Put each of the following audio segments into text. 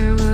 Mr.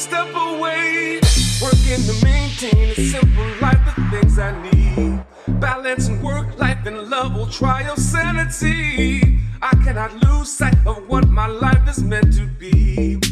step away. Working to maintain a simple life, the things I need. Balancing work, life, and love will try trial sanity. I cannot lose sight of what my life is meant to be.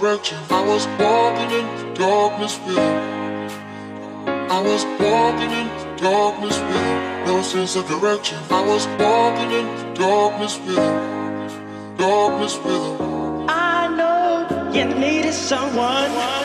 Direction. I was walking in darkness feeling. I was walking in darkness feeling. No sense of direction. I was walking in darkness feeling. Darkness feeling. I know you needed someone.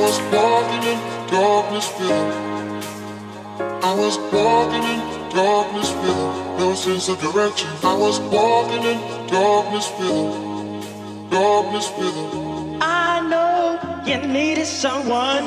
Was walking in darkness, feeling. I was walking in darkness, feeling no sense of direction. I was walking in darkness, feeling darkness, feeling. I know you needed someone.